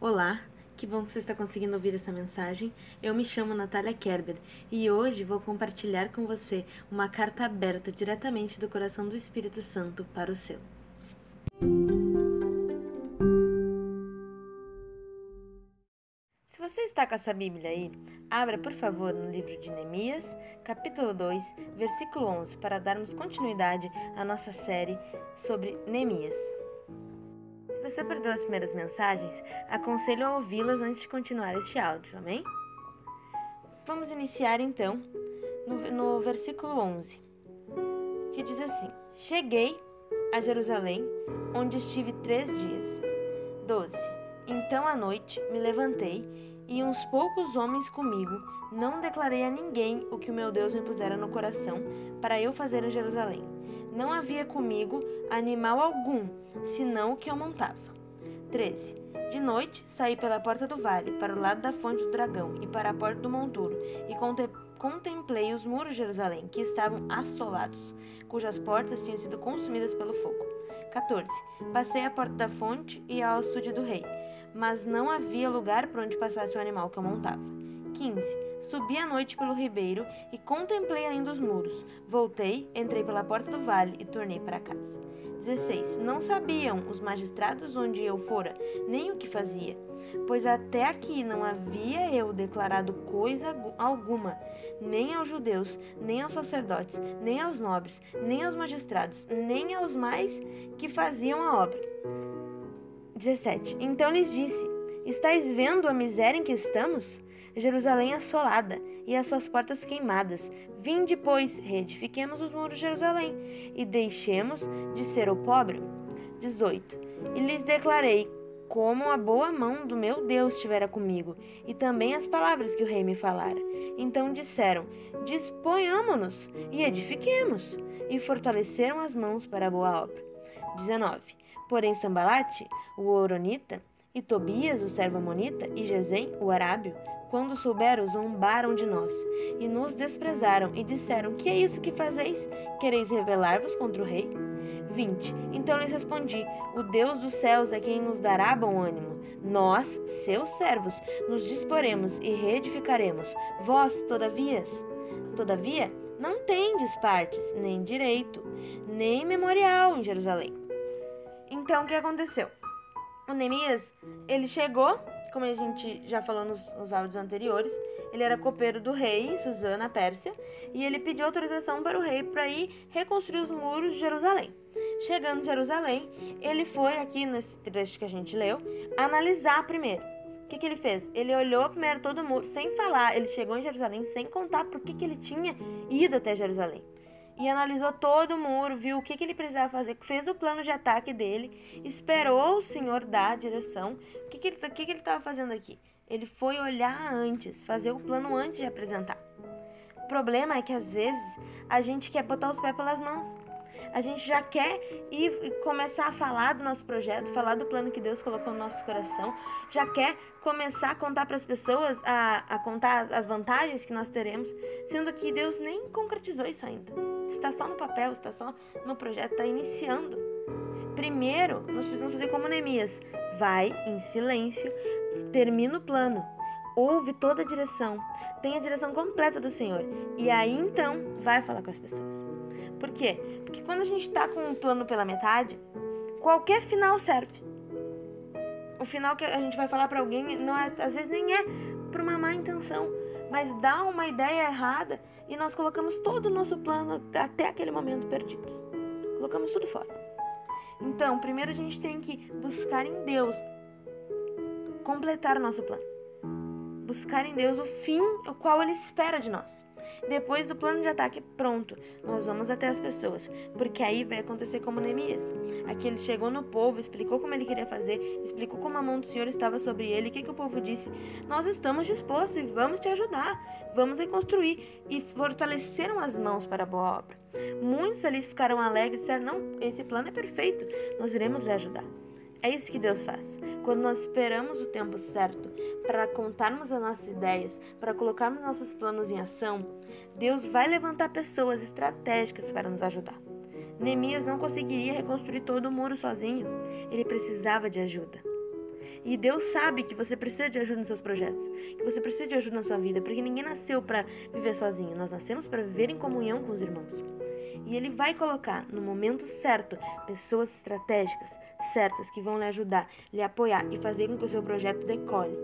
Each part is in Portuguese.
Olá, que bom que você está conseguindo ouvir essa mensagem. Eu me chamo Natália Kerber e hoje vou compartilhar com você uma carta aberta diretamente do coração do Espírito Santo para o seu. Se você está com essa Bíblia aí, abra por favor no livro de Neemias, capítulo 2, versículo 11, para darmos continuidade à nossa série sobre Neemias. Você perdeu as primeiras mensagens, aconselho a ouvi-las antes de continuar este áudio, amém? Vamos iniciar então no, no versículo 11, que diz assim: Cheguei a Jerusalém, onde estive três dias. 12. Então à noite me levantei e uns poucos homens comigo, não declarei a ninguém o que o meu Deus me pusera no coração para eu fazer em Jerusalém. Não havia comigo animal algum, senão o que eu montava. 13. De noite saí pela porta do vale, para o lado da fonte do dragão e para a porta do monturo, e contemplei os muros de Jerusalém, que estavam assolados, cujas portas tinham sido consumidas pelo fogo. 14. Passei a porta da fonte e ao açude do rei, mas não havia lugar por onde passasse o animal que eu montava. 15. Subi à noite pelo ribeiro e contemplei ainda os muros. Voltei, entrei pela porta do vale e tornei para casa. 16. Não sabiam os magistrados onde eu fora, nem o que fazia, pois até aqui não havia eu declarado coisa alguma, nem aos judeus, nem aos sacerdotes, nem aos nobres, nem aos magistrados, nem aos mais que faziam a obra. 17. Então lhes disse: Estais vendo a miséria em que estamos? Jerusalém assolada e as suas portas queimadas. Vinde, pois, reedifiquemos os muros de Jerusalém e deixemos de ser o pobre. 18. E lhes declarei como a boa mão do meu Deus estivera comigo, e também as palavras que o rei me falara. Então disseram: Disponhamo-nos e edifiquemos, e fortaleceram as mãos para a boa obra. 19. Porém, Sambalate, o Oronita, e Tobias, o servo Amonita, e Gesem, o Arábio, quando souberam, zombaram de nós e nos desprezaram e disseram: Que é isso que fazeis? Quereis rebelar-vos contra o rei? 20. Então lhes respondi: O Deus dos céus é quem nos dará bom ânimo. Nós, seus servos, nos disporemos e reedificaremos. Vós, todavia, todavia, não tendes partes, nem direito, nem memorial em Jerusalém. Então, o que aconteceu? O Neemias, ele chegou como a gente já falou nos, nos áudios anteriores, ele era copeiro do rei, Susana, Pérsia, e ele pediu autorização para o rei para ir reconstruir os muros de Jerusalém. Chegando em Jerusalém, ele foi, aqui nesse trecho que a gente leu, analisar primeiro. O que, que ele fez? Ele olhou primeiro todo o muro, sem falar. Ele chegou em Jerusalém sem contar por que, que ele tinha ido até Jerusalém e analisou todo o muro, viu o que, que ele precisava fazer, fez o plano de ataque dele, esperou o senhor dar a direção. O que, que ele tá, que, que estava fazendo aqui? Ele foi olhar antes, fazer o plano antes de apresentar. O problema é que às vezes a gente quer botar os pés pelas mãos. A gente já quer ir começar a falar do nosso projeto, falar do plano que Deus colocou no nosso coração, já quer começar a contar para as pessoas, a, a contar as vantagens que nós teremos, sendo que Deus nem concretizou isso ainda. Está só no papel, está só no projeto, está iniciando. Primeiro, nós precisamos fazer como Neemias. Vai em silêncio, termina o plano, ouve toda a direção, tem a direção completa do Senhor. E aí então vai falar com as pessoas. Por quê? Porque quando a gente está com um plano pela metade, qualquer final serve. O final que a gente vai falar para alguém, não é, às vezes nem é por uma má intenção, mas dá uma ideia errada e nós colocamos todo o nosso plano até aquele momento perdido. Colocamos tudo fora. Então, primeiro a gente tem que buscar em Deus completar o nosso plano. Buscar em Deus o fim o qual Ele espera de nós. Depois do plano de ataque pronto, nós vamos até as pessoas, porque aí vai acontecer como Neemias. Aqui ele chegou no povo, explicou como ele queria fazer, explicou como a mão do Senhor estava sobre ele. O que, que o povo disse? Nós estamos dispostos e vamos te ajudar, vamos reconstruir. E fortaleceram as mãos para a boa obra. Muitos ali ficaram alegres e disseram: Não, esse plano é perfeito, nós iremos lhe ajudar. É isso que Deus faz. Quando nós esperamos o tempo certo para contarmos as nossas ideias, para colocarmos nossos planos em ação, Deus vai levantar pessoas estratégicas para nos ajudar. Neemias não conseguiria reconstruir todo o muro sozinho. Ele precisava de ajuda. E Deus sabe que você precisa de ajuda nos seus projetos, que você precisa de ajuda na sua vida, porque ninguém nasceu para viver sozinho, nós nascemos para viver em comunhão com os irmãos. E Ele vai colocar no momento certo pessoas estratégicas, certas, que vão lhe ajudar, lhe apoiar e fazer com que o seu projeto decole.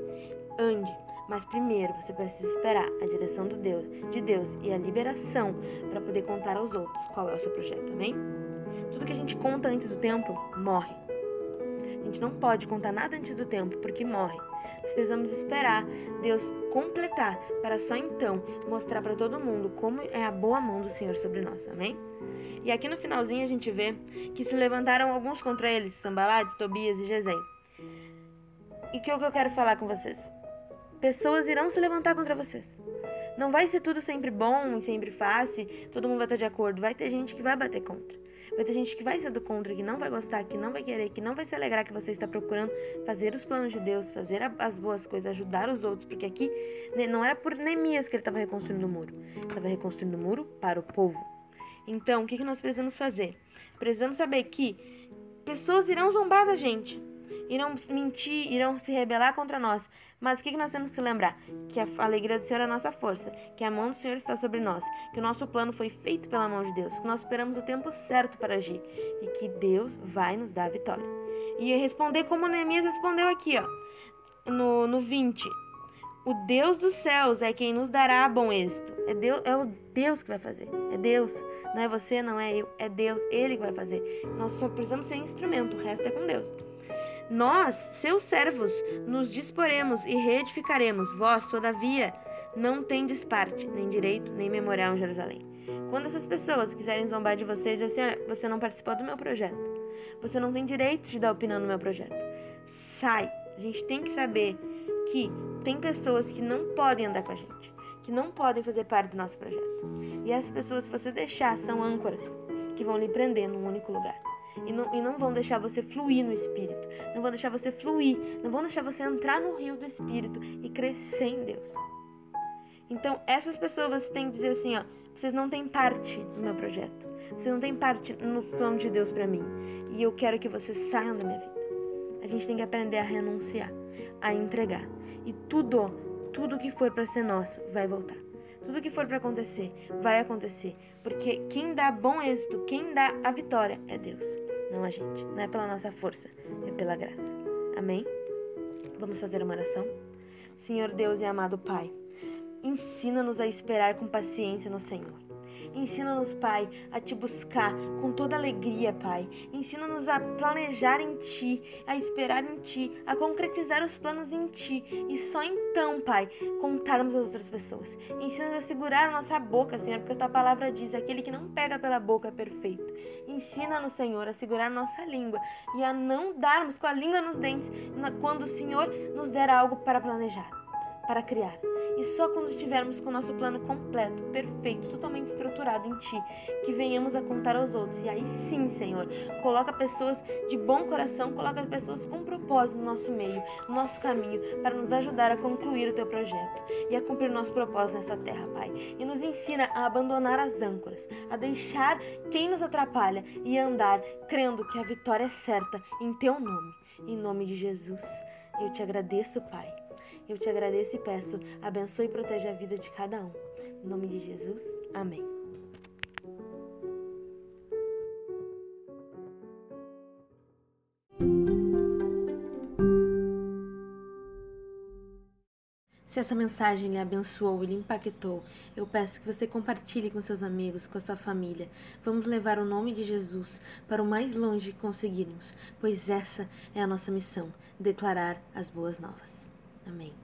Ande, mas primeiro você precisa esperar a direção do Deus, de Deus e a liberação para poder contar aos outros qual é o seu projeto, amém? Tudo que a gente conta antes do tempo morre. A gente não pode contar nada antes do tempo porque morre. Nós precisamos esperar Deus completar para só então mostrar para todo mundo como é a boa mão do Senhor sobre nós, amém? E aqui no finalzinho a gente vê que se levantaram alguns contra eles, Sambalade, Tobias e Gesem. E que é o que eu quero falar com vocês? Pessoas irão se levantar contra vocês. Não vai ser tudo sempre bom e sempre fácil, todo mundo vai estar de acordo. Vai ter gente que vai bater contra. Vai ter gente que vai ser do contra, que não vai gostar, que não vai querer, que não vai se alegrar que você está procurando fazer os planos de Deus, fazer as boas coisas, ajudar os outros, porque aqui né, não era por Neemias que ele estava reconstruindo o muro, estava reconstruindo o muro para o povo. Então, o que nós precisamos fazer? Precisamos saber que pessoas irão zombar da gente irão mentir, irão se rebelar contra nós. Mas o que nós temos que lembrar? Que a alegria do Senhor é a nossa força, que a mão do Senhor está sobre nós, que o nosso plano foi feito pela mão de Deus, que nós esperamos o tempo certo para agir e que Deus vai nos dar a vitória. E responder como Neemias respondeu aqui, ó, no, no 20. O Deus dos céus é quem nos dará bom êxito. É, Deus, é o Deus que vai fazer. É Deus. Não é você, não é eu. É Deus. Ele que vai fazer. Nós só precisamos ser instrumento. O resto é com Deus. Nós, seus servos, nos disporemos e reedificaremos. Vós, todavia, não tendes parte, nem direito, nem memorial em Jerusalém. Quando essas pessoas quiserem zombar de vocês, assim, você não participou do meu projeto. Você não tem direito de dar opinião no meu projeto. Sai. A gente tem que saber que tem pessoas que não podem andar com a gente, que não podem fazer parte do nosso projeto. E essas pessoas, se você deixar, são âncoras que vão lhe prender num único lugar e não, e não vão deixar você fluir no Espírito, não vão deixar você fluir, não vão deixar você entrar no rio do Espírito e crescer em Deus. Então, essas pessoas têm que dizer assim, ó, vocês não têm parte no meu projeto, vocês não têm parte no plano de Deus para mim, e eu quero que vocês saiam da minha vida. A gente tem que aprender a renunciar, a entregar, e tudo, tudo que for para ser nosso vai voltar. Tudo que for para acontecer, vai acontecer. Porque quem dá bom êxito, quem dá a vitória é Deus, não a gente. Não é pela nossa força, é pela graça. Amém? Vamos fazer uma oração? Senhor Deus e amado Pai, ensina-nos a esperar com paciência no Senhor. Ensina-nos, Pai, a te buscar com toda alegria, Pai. Ensina-nos a planejar em Ti, a esperar em Ti, a concretizar os planos em Ti e só então, Pai, contarmos às outras pessoas. Ensina-nos a segurar a nossa boca, Senhor, porque a Tua palavra diz: aquele que não pega pela boca é perfeito. Ensina-nos, Senhor, a segurar a nossa língua e a não darmos com a língua nos dentes quando o Senhor nos der algo para planejar, para criar. E só quando estivermos com o nosso plano completo, perfeito, totalmente estruturado em Ti, que venhamos a contar aos outros. E aí sim, Senhor, coloca pessoas de bom coração, coloca pessoas com propósito no nosso meio, no nosso caminho, para nos ajudar a concluir o Teu projeto e a cumprir o nosso propósito nessa terra, Pai. E nos ensina a abandonar as âncoras, a deixar quem nos atrapalha e andar crendo que a vitória é certa em Teu nome. Em nome de Jesus, eu te agradeço, Pai eu te agradeço e peço, abençoe e proteja a vida de cada um. Em nome de Jesus, amém. Se essa mensagem lhe abençoou e lhe impactou, eu peço que você compartilhe com seus amigos, com a sua família. Vamos levar o nome de Jesus para o mais longe que conseguirmos, pois essa é a nossa missão: declarar as boas novas. Amém.